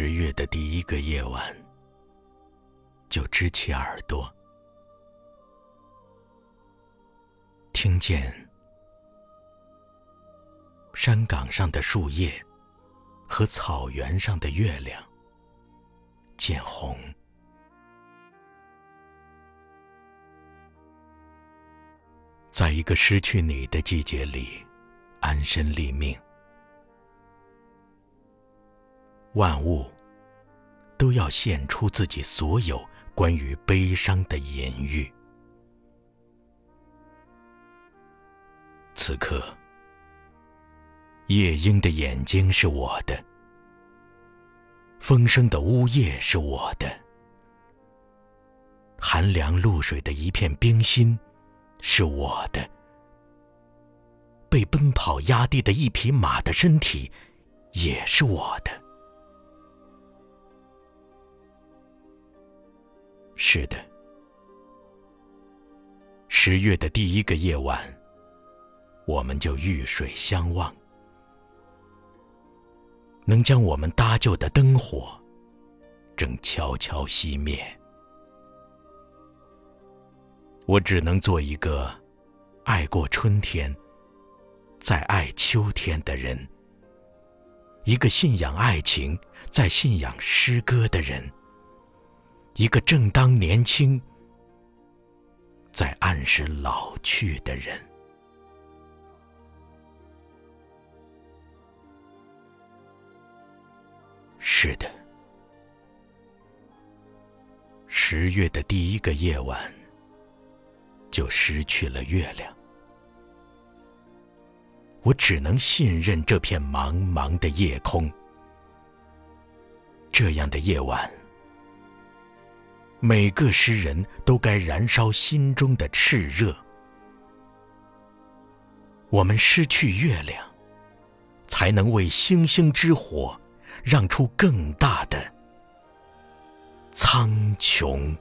十月的第一个夜晚，就支起耳朵，听见山岗上的树叶和草原上的月亮渐红。在一个失去你的季节里，安身立命。万物都要献出自己所有关于悲伤的言语。此刻，夜莺的眼睛是我的，风声的呜咽是我的，寒凉露水的一片冰心是我的，被奔跑压低的一匹马的身体也是我的。是的，十月的第一个夜晚，我们就遇水相望，能将我们搭救的灯火，正悄悄熄灭。我只能做一个爱过春天，再爱秋天的人，一个信仰爱情，在信仰诗歌的人。一个正当年轻，在暗示老去的人。是的，十月的第一个夜晚，就失去了月亮。我只能信任这片茫茫的夜空。这样的夜晚。每个诗人都该燃烧心中的炽热。我们失去月亮，才能为星星之火让出更大的苍穹。